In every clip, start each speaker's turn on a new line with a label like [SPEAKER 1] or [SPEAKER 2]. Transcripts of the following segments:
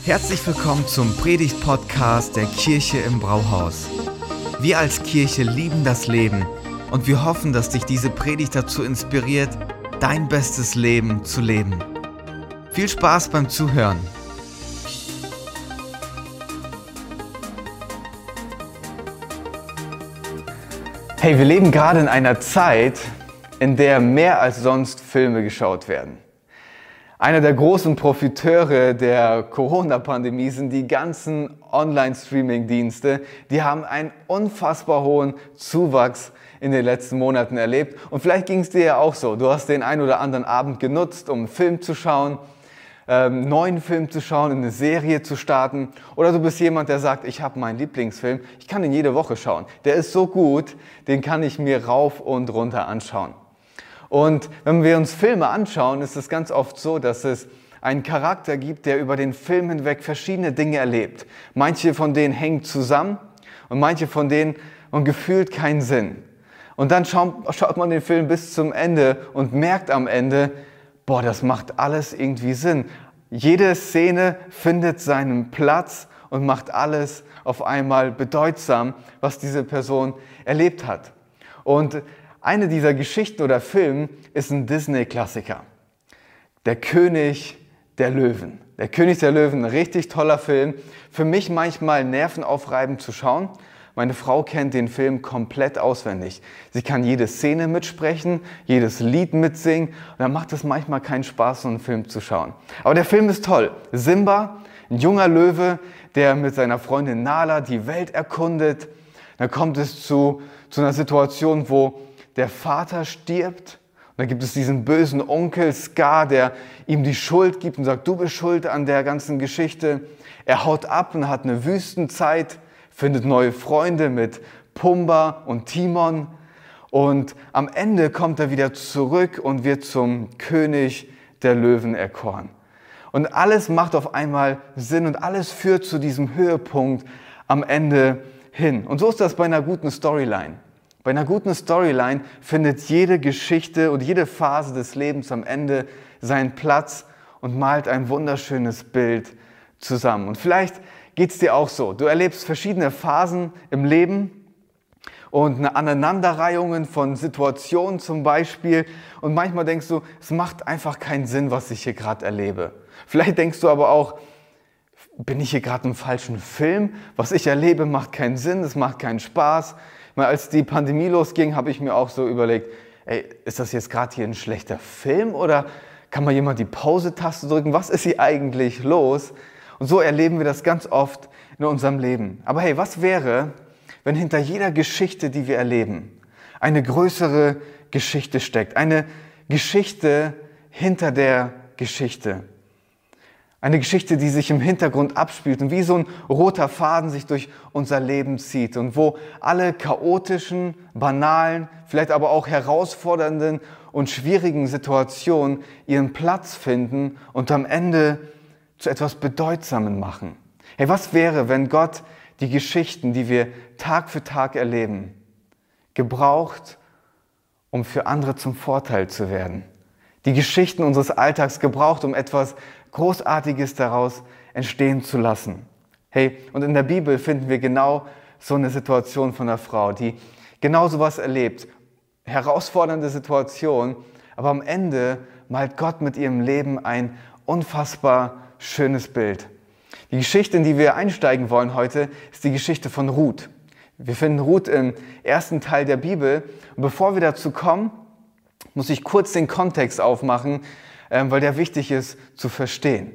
[SPEAKER 1] Herzlich willkommen zum Predigt-Podcast der Kirche im Brauhaus. Wir als Kirche lieben das Leben und wir hoffen, dass dich diese Predigt dazu inspiriert, dein bestes Leben zu leben. Viel Spaß beim Zuhören.
[SPEAKER 2] Hey, wir leben gerade in einer Zeit, in der mehr als sonst Filme geschaut werden. Einer der großen Profiteure der Corona-Pandemie sind die ganzen Online-Streaming-Dienste. Die haben einen unfassbar hohen Zuwachs in den letzten Monaten erlebt. Und vielleicht ging es dir ja auch so. Du hast den einen oder anderen Abend genutzt, um einen Film zu schauen, ähm, neuen Film zu schauen, eine Serie zu starten. Oder du bist jemand, der sagt, ich habe meinen Lieblingsfilm, ich kann ihn jede Woche schauen. Der ist so gut, den kann ich mir rauf und runter anschauen. Und wenn wir uns Filme anschauen, ist es ganz oft so, dass es einen Charakter gibt, der über den Film hinweg verschiedene Dinge erlebt. Manche von denen hängen zusammen und manche von denen haben gefühlt keinen Sinn. Und dann schaut, man den Film bis zum Ende und merkt am Ende, boah, das macht alles irgendwie Sinn. Jede Szene findet seinen Platz und macht alles auf einmal bedeutsam, was diese Person erlebt hat. Und eine dieser Geschichten oder Filme ist ein Disney-Klassiker. Der König der Löwen. Der König der Löwen, ein richtig toller Film. Für mich manchmal nervenaufreibend zu schauen. Meine Frau kennt den Film komplett auswendig. Sie kann jede Szene mitsprechen, jedes Lied mitsingen. Und dann macht es manchmal keinen Spaß, so einen Film zu schauen. Aber der Film ist toll. Simba, ein junger Löwe, der mit seiner Freundin Nala die Welt erkundet. Dann kommt es zu, zu einer Situation, wo der Vater stirbt. Und dann gibt es diesen bösen Onkel Scar, der ihm die Schuld gibt und sagt, du bist schuld an der ganzen Geschichte. Er haut ab und hat eine Wüstenzeit, findet neue Freunde mit Pumba und Timon. Und am Ende kommt er wieder zurück und wird zum König der Löwen erkoren. Und alles macht auf einmal Sinn und alles führt zu diesem Höhepunkt am Ende hin. Und so ist das bei einer guten Storyline. Bei einer guten Storyline findet jede Geschichte und jede Phase des Lebens am Ende seinen Platz und malt ein wunderschönes Bild zusammen. Und vielleicht geht es dir auch so. Du erlebst verschiedene Phasen im Leben und eine Aneinanderreihungen von Situationen zum Beispiel. Und manchmal denkst du, es macht einfach keinen Sinn, was ich hier gerade erlebe. Vielleicht denkst du aber auch, bin ich hier gerade im falschen Film? Was ich erlebe, macht keinen Sinn, es macht keinen Spaß. Mal als die Pandemie losging, habe ich mir auch so überlegt, ey, ist das jetzt gerade hier ein schlechter Film oder kann mal jemand die Pause-Taste drücken? Was ist hier eigentlich los? Und so erleben wir das ganz oft in unserem Leben. Aber hey, was wäre, wenn hinter jeder Geschichte, die wir erleben, eine größere Geschichte steckt? Eine Geschichte hinter der Geschichte. Eine Geschichte, die sich im Hintergrund abspielt und wie so ein roter Faden sich durch unser Leben zieht und wo alle chaotischen, banalen, vielleicht aber auch herausfordernden und schwierigen Situationen ihren Platz finden und am Ende zu etwas Bedeutsamen machen. Hey, was wäre, wenn Gott die Geschichten, die wir Tag für Tag erleben, gebraucht, um für andere zum Vorteil zu werden? Die Geschichten unseres Alltags gebraucht, um etwas Großartiges daraus entstehen zu lassen. Hey, und in der Bibel finden wir genau so eine Situation von einer Frau, die genau sowas erlebt. Herausfordernde Situation, aber am Ende malt Gott mit ihrem Leben ein unfassbar schönes Bild. Die Geschichte, in die wir einsteigen wollen heute, ist die Geschichte von Ruth. Wir finden Ruth im ersten Teil der Bibel. Und bevor wir dazu kommen, muss ich kurz den Kontext aufmachen, ähm, weil der wichtig ist zu verstehen.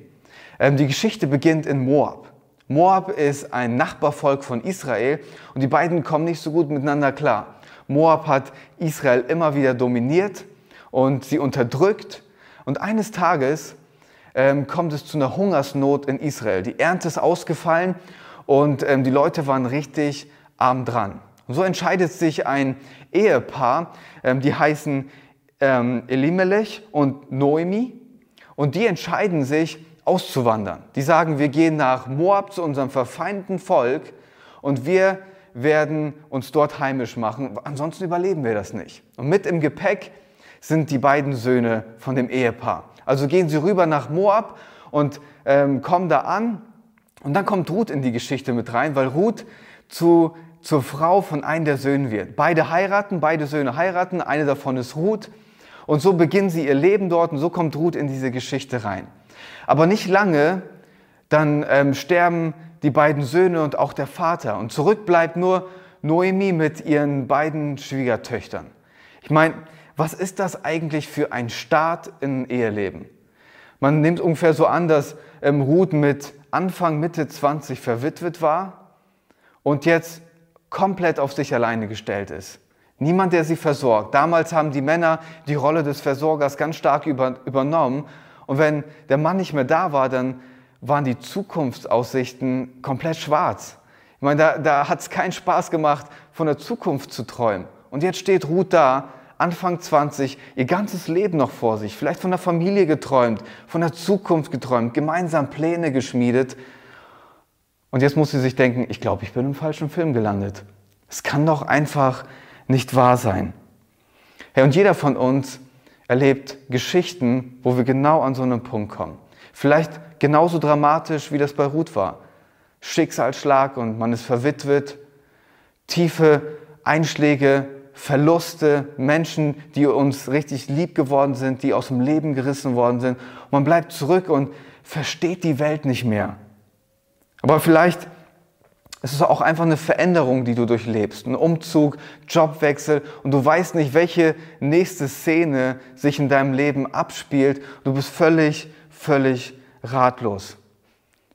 [SPEAKER 2] Ähm, die Geschichte beginnt in Moab. Moab ist ein Nachbarvolk von Israel und die beiden kommen nicht so gut miteinander klar. Moab hat Israel immer wieder dominiert und sie unterdrückt. Und eines Tages ähm, kommt es zu einer Hungersnot in Israel. Die Ernte ist ausgefallen und ähm, die Leute waren richtig arm dran. Und so entscheidet sich ein Ehepaar, ähm, die heißen ähm, Elimelech und Noemi und die entscheiden sich auszuwandern. Die sagen, wir gehen nach Moab zu unserem verfeindeten Volk und wir werden uns dort heimisch machen. Ansonsten überleben wir das nicht. Und mit im Gepäck sind die beiden Söhne von dem Ehepaar. Also gehen sie rüber nach Moab und ähm, kommen da an Und dann kommt Ruth in die Geschichte mit rein, weil Ruth zu, zur Frau von einem der Söhne wird. Beide heiraten, beide Söhne heiraten, eine davon ist Ruth. Und so beginnen sie ihr Leben dort und so kommt Ruth in diese Geschichte rein. Aber nicht lange, dann ähm, sterben die beiden Söhne und auch der Vater. Und zurück bleibt nur Noemi mit ihren beiden Schwiegertöchtern. Ich meine, was ist das eigentlich für ein Start in Eheleben? Man nimmt ungefähr so an, dass ähm, Ruth mit Anfang, Mitte 20 verwitwet war und jetzt komplett auf sich alleine gestellt ist. Niemand, der sie versorgt. Damals haben die Männer die Rolle des Versorgers ganz stark über, übernommen. Und wenn der Mann nicht mehr da war, dann waren die Zukunftsaussichten komplett schwarz. Ich meine, da, da hat es keinen Spaß gemacht, von der Zukunft zu träumen. Und jetzt steht Ruth da, Anfang 20, ihr ganzes Leben noch vor sich, vielleicht von der Familie geträumt, von der Zukunft geträumt, gemeinsam Pläne geschmiedet. Und jetzt muss sie sich denken, ich glaube, ich bin im falschen Film gelandet. Es kann doch einfach nicht wahr sein. Hey, und jeder von uns erlebt Geschichten, wo wir genau an so einen Punkt kommen. Vielleicht genauso dramatisch, wie das bei Ruth war. Schicksalsschlag und man ist verwitwet, tiefe Einschläge, Verluste, Menschen, die uns richtig lieb geworden sind, die aus dem Leben gerissen worden sind. Und man bleibt zurück und versteht die Welt nicht mehr. Aber vielleicht ist es auch einfach eine Veränderung, die du durchlebst. Ein Umzug, Jobwechsel und du weißt nicht, welche nächste Szene sich in deinem Leben abspielt. Du bist völlig, völlig ratlos.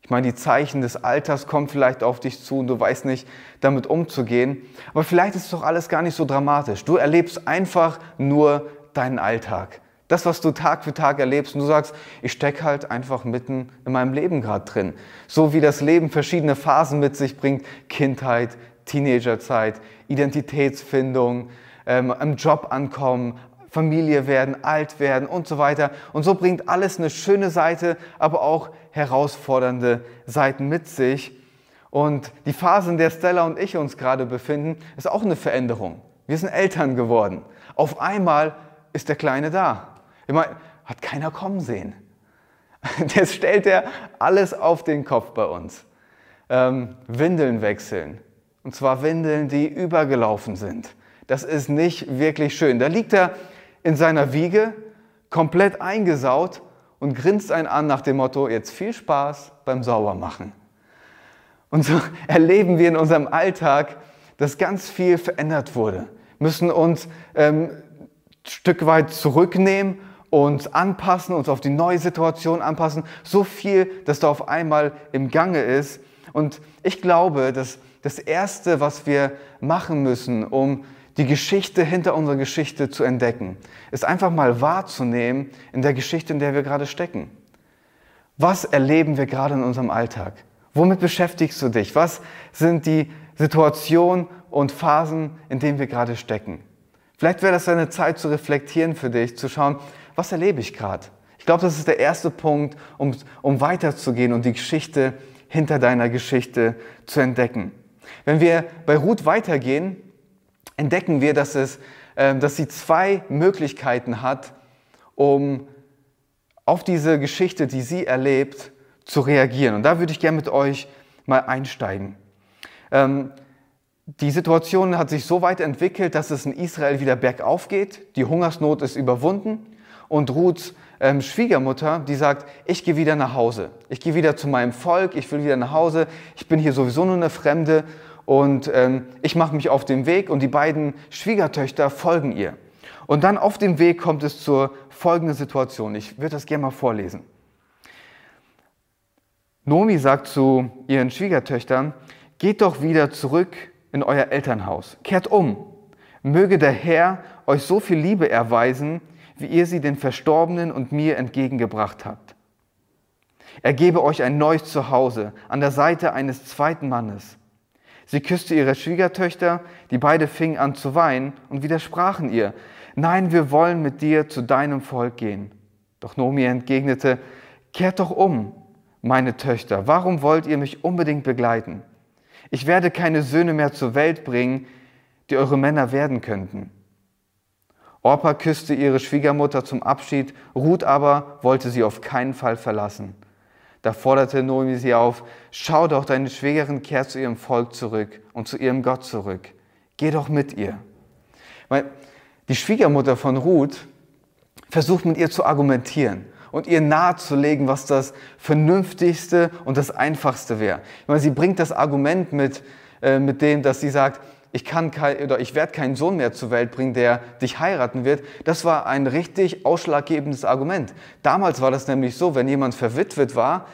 [SPEAKER 2] Ich meine, die Zeichen des Alters kommen vielleicht auf dich zu und du weißt nicht, damit umzugehen. Aber vielleicht ist es doch alles gar nicht so dramatisch. Du erlebst einfach nur deinen Alltag. Das, was du Tag für Tag erlebst und du sagst, ich stecke halt einfach mitten in meinem Leben gerade drin. So wie das Leben verschiedene Phasen mit sich bringt. Kindheit, Teenagerzeit, Identitätsfindung, ähm, im Job ankommen, Familie werden, alt werden und so weiter. Und so bringt alles eine schöne Seite, aber auch herausfordernde Seiten mit sich. Und die Phase, in der Stella und ich uns gerade befinden, ist auch eine Veränderung. Wir sind Eltern geworden. Auf einmal ist der Kleine da. Ich meine, hat keiner kommen sehen. Jetzt stellt er alles auf den Kopf bei uns. Ähm, Windeln wechseln. Und zwar Windeln, die übergelaufen sind. Das ist nicht wirklich schön. Da liegt er in seiner Wiege, komplett eingesaut und grinst einen an nach dem Motto, jetzt viel Spaß beim Saubermachen. Und so erleben wir in unserem Alltag, dass ganz viel verändert wurde. Müssen uns ähm, ein Stück weit zurücknehmen, uns anpassen, uns auf die neue Situation anpassen. So viel, dass da auf einmal im Gange ist. Und ich glaube, dass das Erste, was wir machen müssen, um die Geschichte hinter unserer Geschichte zu entdecken, ist einfach mal wahrzunehmen in der Geschichte, in der wir gerade stecken. Was erleben wir gerade in unserem Alltag? Womit beschäftigst du dich? Was sind die Situationen und Phasen, in denen wir gerade stecken? Vielleicht wäre das eine Zeit zu reflektieren für dich, zu schauen, was erlebe ich gerade? Ich glaube, das ist der erste Punkt, um, um weiterzugehen und die Geschichte hinter deiner Geschichte zu entdecken. Wenn wir bei Ruth weitergehen, entdecken wir, dass, es, äh, dass sie zwei Möglichkeiten hat, um auf diese Geschichte, die sie erlebt, zu reagieren. Und da würde ich gerne mit euch mal einsteigen. Ähm, die Situation hat sich so weit entwickelt, dass es in Israel wieder bergauf geht. Die Hungersnot ist überwunden und Ruths ähm, Schwiegermutter, die sagt, ich gehe wieder nach Hause. Ich gehe wieder zu meinem Volk, ich will wieder nach Hause. Ich bin hier sowieso nur eine Fremde und ähm, ich mache mich auf den Weg und die beiden Schwiegertöchter folgen ihr. Und dann auf dem Weg kommt es zur folgenden Situation. Ich würde das gerne mal vorlesen. Nomi sagt zu ihren Schwiegertöchtern, geht doch wieder zurück in euer Elternhaus, kehrt um. Möge der Herr euch so viel Liebe erweisen, wie ihr sie den Verstorbenen und mir entgegengebracht habt. Er gebe euch ein neues Zuhause an der Seite eines zweiten Mannes Sie küsste ihre Schwiegertöchter, die beide fingen an zu weinen und widersprachen ihr. Nein, wir wollen mit dir zu deinem Volk gehen. Doch Nomi entgegnete, kehrt doch um, meine Töchter, warum wollt ihr mich unbedingt begleiten? Ich werde keine Söhne mehr zur Welt bringen, die eure Männer werden könnten. Orpa küsste ihre Schwiegermutter zum Abschied, Ruth aber wollte sie auf keinen Fall verlassen. Da forderte Noemi sie auf, schau doch, deine Schwägerin kehrt zu ihrem Volk zurück und zu ihrem Gott zurück. Geh doch mit ihr. Die Schwiegermutter von Ruth versucht mit ihr zu argumentieren und ihr nahezulegen, was das Vernünftigste und das Einfachste wäre. Sie bringt das Argument mit, äh, mit dem, dass sie sagt, ich kann kein, oder ich werde keinen Sohn mehr zur Welt bringen, der dich heiraten wird. Das war ein richtig ausschlaggebendes Argument. Damals war das nämlich so, wenn jemand verwitwet war,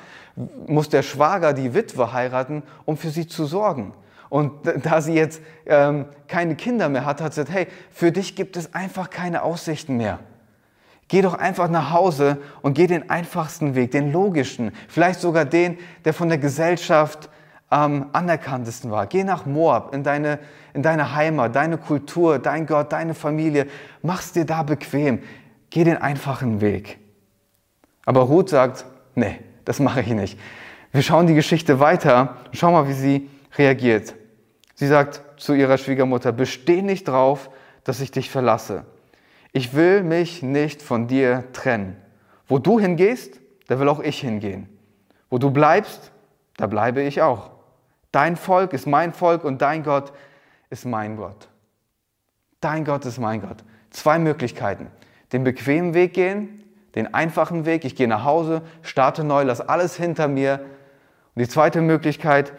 [SPEAKER 2] muss der Schwager die Witwe heiraten, um für sie zu sorgen. Und da sie jetzt ähm, keine Kinder mehr hat, hat sie gesagt, hey, für dich gibt es einfach keine Aussichten mehr. Geh doch einfach nach Hause und geh den einfachsten Weg, den logischen, vielleicht sogar den, der von der Gesellschaft am anerkanntesten war. Geh nach Moab, in deine, in deine Heimat, deine Kultur, dein Gott, deine Familie. Mach's dir da bequem. Geh den einfachen Weg. Aber Ruth sagt, nee, das mache ich nicht. Wir schauen die Geschichte weiter und schauen mal, wie sie reagiert. Sie sagt zu ihrer Schwiegermutter, besteh nicht drauf, dass ich dich verlasse. Ich will mich nicht von dir trennen. Wo du hingehst, da will auch ich hingehen. Wo du bleibst, da bleibe ich auch. Dein Volk ist mein Volk und dein Gott ist mein Gott. Dein Gott ist mein Gott. Zwei Möglichkeiten. Den bequemen Weg gehen, den einfachen Weg, ich gehe nach Hause, starte neu, lass alles hinter mir. Und die zweite Möglichkeit,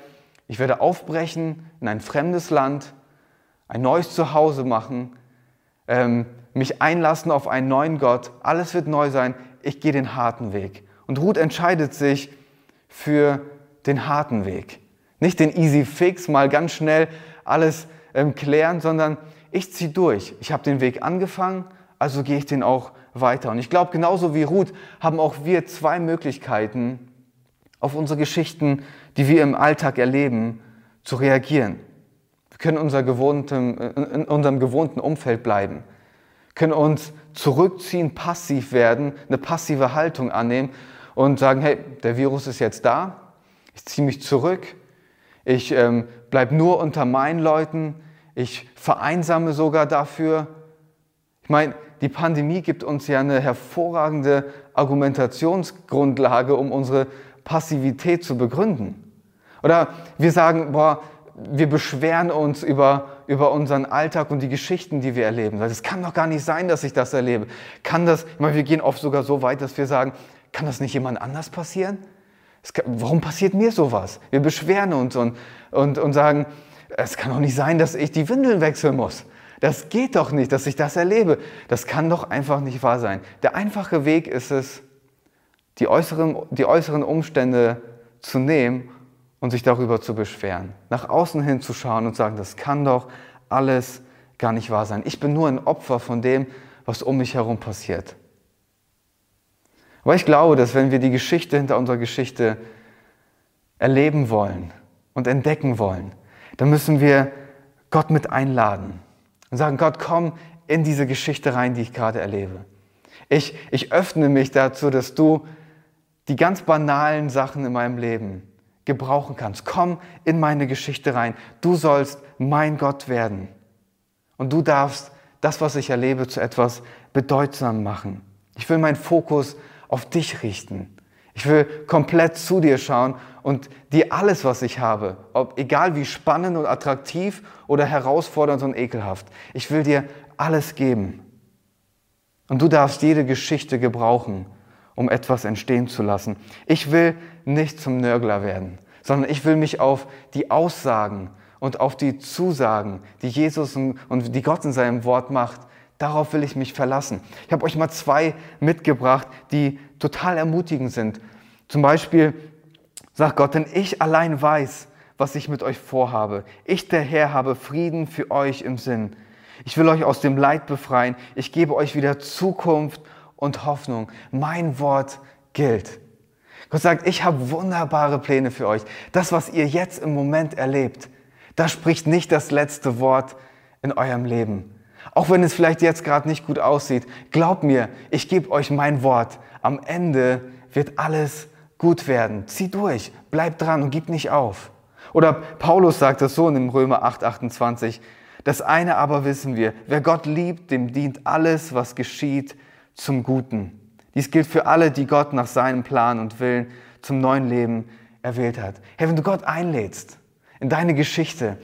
[SPEAKER 2] ich werde aufbrechen in ein fremdes Land, ein neues Zuhause machen, ähm, mich einlassen auf einen neuen Gott. Alles wird neu sein. Ich gehe den harten Weg. Und Ruth entscheidet sich für den harten Weg. Nicht den Easy Fix, mal ganz schnell alles ähm, klären, sondern ich ziehe durch. Ich habe den Weg angefangen, also gehe ich den auch weiter. Und ich glaube, genauso wie Ruth haben auch wir zwei Möglichkeiten, auf unsere Geschichten, die wir im Alltag erleben, zu reagieren. Wir können unser gewohntem, in unserem gewohnten Umfeld bleiben, können uns zurückziehen, passiv werden, eine passive Haltung annehmen und sagen, hey, der Virus ist jetzt da, ich ziehe mich zurück, ich ähm, bleibe nur unter meinen Leuten, ich vereinsame sogar dafür. Ich meine, die Pandemie gibt uns ja eine hervorragende Argumentationsgrundlage, um unsere Passivität zu begründen. Oder wir sagen, boah, wir beschweren uns über, über unseren Alltag und die Geschichten, die wir erleben. Es kann doch gar nicht sein, dass ich das erlebe. Kann das, ich meine, wir gehen oft sogar so weit, dass wir sagen, kann das nicht jemand anders passieren? Kann, warum passiert mir sowas? Wir beschweren uns und, und, und sagen, es kann doch nicht sein, dass ich die Windeln wechseln muss. Das geht doch nicht, dass ich das erlebe. Das kann doch einfach nicht wahr sein. Der einfache Weg ist es, die äußeren, die äußeren Umstände zu nehmen und sich darüber zu beschweren. Nach außen hin zu schauen und sagen, das kann doch alles gar nicht wahr sein. Ich bin nur ein Opfer von dem, was um mich herum passiert. Aber ich glaube, dass wenn wir die Geschichte hinter unserer Geschichte erleben wollen und entdecken wollen, dann müssen wir Gott mit einladen und sagen, Gott, komm in diese Geschichte rein, die ich gerade erlebe. Ich, ich öffne mich dazu, dass du die ganz banalen Sachen in meinem Leben gebrauchen kannst. Komm in meine Geschichte rein. Du sollst mein Gott werden. Und du darfst das, was ich erlebe, zu etwas bedeutsam machen. Ich will meinen Fokus auf dich richten. Ich will komplett zu dir schauen und dir alles, was ich habe, ob, egal wie spannend und attraktiv oder herausfordernd und ekelhaft, ich will dir alles geben. Und du darfst jede Geschichte gebrauchen, um etwas entstehen zu lassen. Ich will nicht zum Nörgler werden, sondern ich will mich auf die Aussagen und auf die Zusagen, die Jesus und die Gott in seinem Wort macht, darauf will ich mich verlassen. Ich habe euch mal zwei mitgebracht, die total ermutigend sind. Zum Beispiel sagt Gott, denn ich allein weiß, was ich mit euch vorhabe. Ich, der Herr, habe Frieden für euch im Sinn. Ich will euch aus dem Leid befreien. Ich gebe euch wieder Zukunft und Hoffnung. Mein Wort gilt. Gott sagt, ich habe wunderbare Pläne für euch. Das, was ihr jetzt im Moment erlebt, das spricht nicht das letzte Wort in eurem Leben. Auch wenn es vielleicht jetzt gerade nicht gut aussieht, glaubt mir, ich gebe euch mein Wort. Am Ende wird alles gut werden. Zieh durch, bleib dran und gib nicht auf. Oder Paulus sagt das so in Römer 8, 28. Das eine aber wissen wir, wer Gott liebt, dem dient alles, was geschieht, zum Guten. Dies gilt für alle, die Gott nach seinem Plan und Willen zum neuen Leben erwählt hat. Hey, wenn du Gott einlädst in deine Geschichte,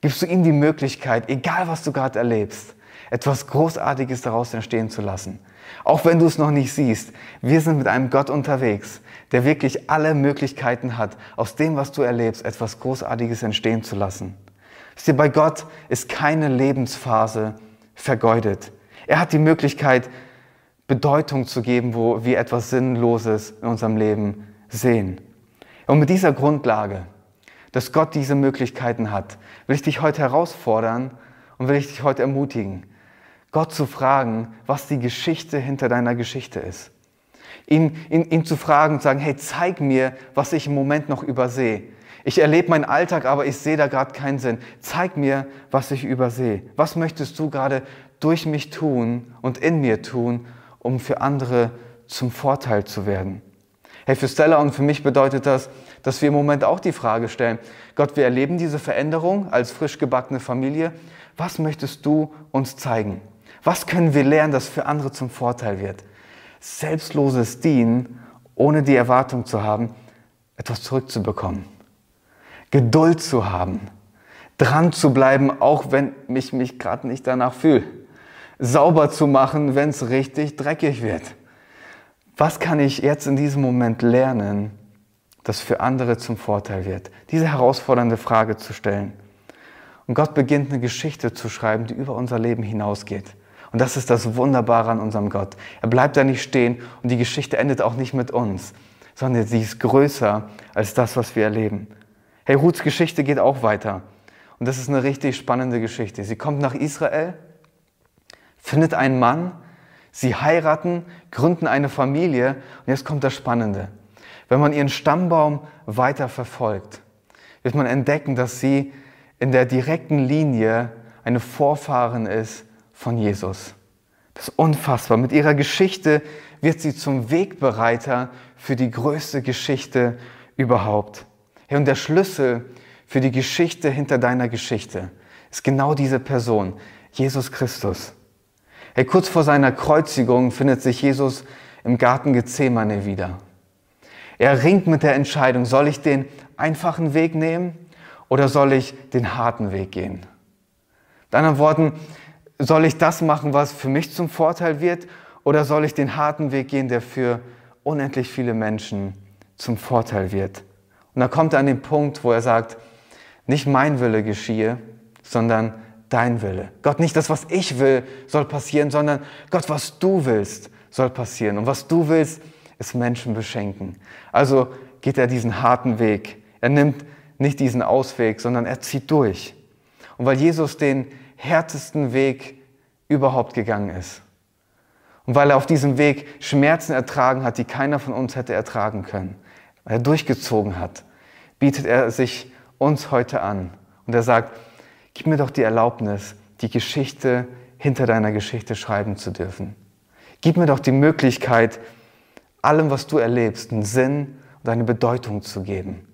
[SPEAKER 2] gibst du ihm die Möglichkeit, egal was du gerade erlebst, etwas Großartiges daraus entstehen zu lassen. Auch wenn du es noch nicht siehst, wir sind mit einem Gott unterwegs, der wirklich alle Möglichkeiten hat, aus dem, was du erlebst, etwas Großartiges entstehen zu lassen. Wisst bei Gott ist keine Lebensphase vergeudet. Er hat die Möglichkeit, Bedeutung zu geben, wo wir etwas Sinnloses in unserem Leben sehen. Und mit dieser Grundlage, dass Gott diese Möglichkeiten hat, will ich dich heute herausfordern und will ich dich heute ermutigen, Gott zu fragen, was die Geschichte hinter deiner Geschichte ist. Ihn, ihn, ihn zu fragen und sagen, hey, zeig mir, was ich im Moment noch übersehe. Ich erlebe meinen Alltag, aber ich sehe da gerade keinen Sinn. Zeig mir, was ich übersehe. Was möchtest du gerade durch mich tun und in mir tun, um für andere zum Vorteil zu werden? Hey, für Stella und für mich bedeutet das, dass wir im Moment auch die Frage stellen, Gott, wir erleben diese Veränderung als frisch gebackene Familie. Was möchtest du uns zeigen? Was können wir lernen, das für andere zum Vorteil wird? Selbstloses Dienen, ohne die Erwartung zu haben, etwas zurückzubekommen. Geduld zu haben, dran zu bleiben, auch wenn ich mich gerade nicht danach fühle. Sauber zu machen, wenn es richtig dreckig wird. Was kann ich jetzt in diesem Moment lernen, das für andere zum Vorteil wird? Diese herausfordernde Frage zu stellen. Und Gott beginnt eine Geschichte zu schreiben, die über unser Leben hinausgeht. Und das ist das Wunderbare an unserem Gott. Er bleibt da nicht stehen und die Geschichte endet auch nicht mit uns, sondern sie ist größer als das, was wir erleben. Hey, Ruths Geschichte geht auch weiter. Und das ist eine richtig spannende Geschichte. Sie kommt nach Israel, findet einen Mann, sie heiraten, gründen eine Familie und jetzt kommt das Spannende. Wenn man ihren Stammbaum weiter verfolgt, wird man entdecken, dass sie in der direkten Linie eine Vorfahrin ist von Jesus. Das ist unfassbar. Mit ihrer Geschichte wird sie zum Wegbereiter für die größte Geschichte überhaupt. Und der Schlüssel für die Geschichte hinter deiner Geschichte ist genau diese Person, Jesus Christus. Hey, kurz vor seiner Kreuzigung findet sich Jesus im Garten Gethsemane wieder. Er ringt mit der Entscheidung, soll ich den einfachen Weg nehmen oder soll ich den harten Weg gehen? Mit anderen Worten, soll ich das machen, was für mich zum Vorteil wird, oder soll ich den harten Weg gehen, der für unendlich viele Menschen zum Vorteil wird? Und da kommt er an den Punkt, wo er sagt, nicht mein Wille geschehe, sondern dein Wille. Gott, nicht das, was ich will, soll passieren, sondern Gott, was du willst, soll passieren. Und was du willst, ist Menschen beschenken. Also geht er diesen harten Weg. Er nimmt nicht diesen Ausweg, sondern er zieht durch. Und weil Jesus den härtesten Weg überhaupt gegangen ist. Und weil er auf diesem Weg Schmerzen ertragen hat, die keiner von uns hätte ertragen können, weil er durchgezogen hat, bietet er sich uns heute an. Und er sagt, gib mir doch die Erlaubnis, die Geschichte hinter deiner Geschichte schreiben zu dürfen. Gib mir doch die Möglichkeit, allem, was du erlebst, einen Sinn und eine Bedeutung zu geben.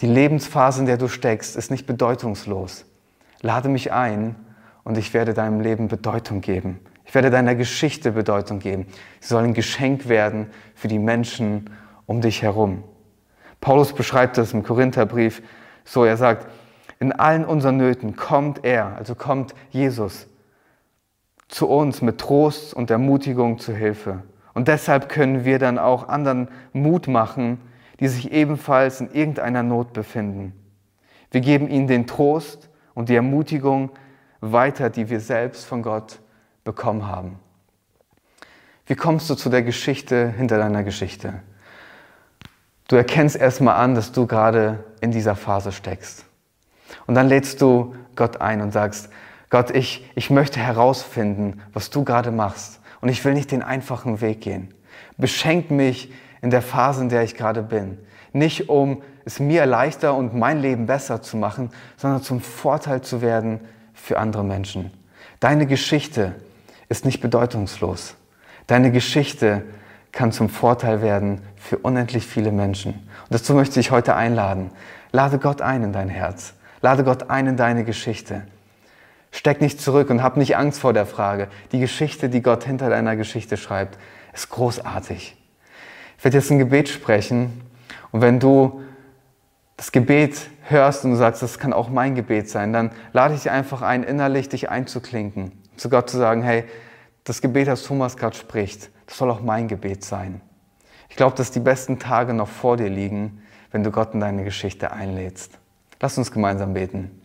[SPEAKER 2] Die Lebensphase, in der du steckst, ist nicht bedeutungslos. Lade mich ein und ich werde deinem Leben Bedeutung geben. Ich werde deiner Geschichte Bedeutung geben. Sie soll ein Geschenk werden für die Menschen um dich herum. Paulus beschreibt das im Korintherbrief so, er sagt, in allen unseren Nöten kommt er, also kommt Jesus zu uns mit Trost und Ermutigung zu Hilfe. Und deshalb können wir dann auch anderen Mut machen, die sich ebenfalls in irgendeiner Not befinden. Wir geben ihnen den Trost und die Ermutigung weiter, die wir selbst von Gott bekommen haben. Wie kommst du zu der Geschichte hinter deiner Geschichte? Du erkennst erstmal an, dass du gerade in dieser Phase steckst. Und dann lädst du Gott ein und sagst, Gott, ich, ich möchte herausfinden, was du gerade machst. Und ich will nicht den einfachen Weg gehen. Beschenk mich in der Phase, in der ich gerade bin. Nicht um es mir leichter und mein Leben besser zu machen, sondern zum Vorteil zu werden für andere Menschen. Deine Geschichte ist nicht bedeutungslos. Deine Geschichte kann zum Vorteil werden für unendlich viele Menschen. Und dazu möchte ich heute einladen. Lade Gott ein in dein Herz. Lade Gott ein in deine Geschichte. Steck nicht zurück und hab nicht Angst vor der Frage. Die Geschichte, die Gott hinter deiner Geschichte schreibt, ist großartig. Ich werde jetzt ein Gebet sprechen und wenn du das Gebet hörst und du sagst, das kann auch mein Gebet sein, dann lade ich dich einfach ein, innerlich dich einzuklinken, zu Gott zu sagen, hey, das Gebet, das Thomas gerade spricht, das soll auch mein Gebet sein. Ich glaube, dass die besten Tage noch vor dir liegen, wenn du Gott in deine Geschichte einlädst. Lass uns gemeinsam beten.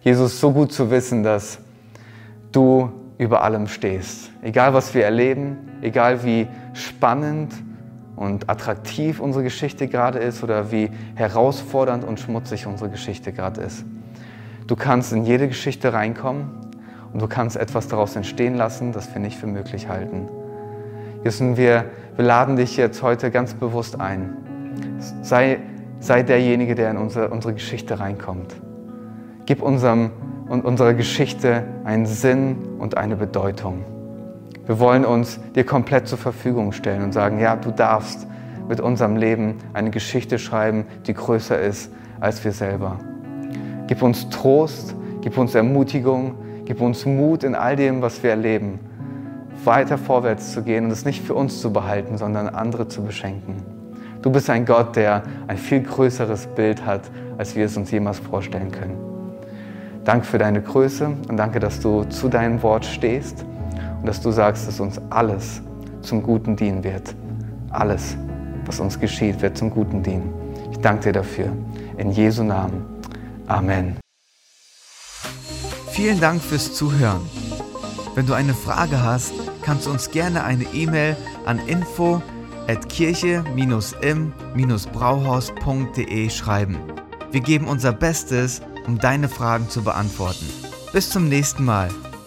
[SPEAKER 2] Jesus, so gut zu wissen, dass du über allem stehst. Egal was wir erleben, egal wie spannend und attraktiv unsere Geschichte gerade ist oder wie herausfordernd und schmutzig unsere Geschichte gerade ist. Du kannst in jede Geschichte reinkommen und du kannst etwas daraus entstehen lassen, das wir nicht für möglich halten. Jesus, wir, wir laden dich jetzt heute ganz bewusst ein. Sei, sei derjenige, der in unsere, unsere Geschichte reinkommt. Gib unserem unserer Geschichte einen Sinn und eine Bedeutung. Wir wollen uns dir komplett zur Verfügung stellen und sagen, ja, du darfst mit unserem Leben eine Geschichte schreiben, die größer ist als wir selber. Gib uns Trost, gib uns Ermutigung, gib uns Mut in all dem, was wir erleben, weiter vorwärts zu gehen und es nicht für uns zu behalten, sondern andere zu beschenken. Du bist ein Gott, der ein viel größeres Bild hat, als wir es uns jemals vorstellen können. Danke für deine Größe und danke, dass du zu deinem Wort stehst und dass du sagst, dass uns alles zum Guten dienen wird. Alles, was uns geschieht, wird zum Guten dienen. Ich danke dir dafür. In Jesu Namen. Amen.
[SPEAKER 1] Vielen Dank fürs Zuhören. Wenn du eine Frage hast, kannst du uns gerne eine E-Mail an info at kirche-im-brauhaus.de schreiben. Wir geben unser Bestes, um deine Fragen zu beantworten. Bis zum nächsten Mal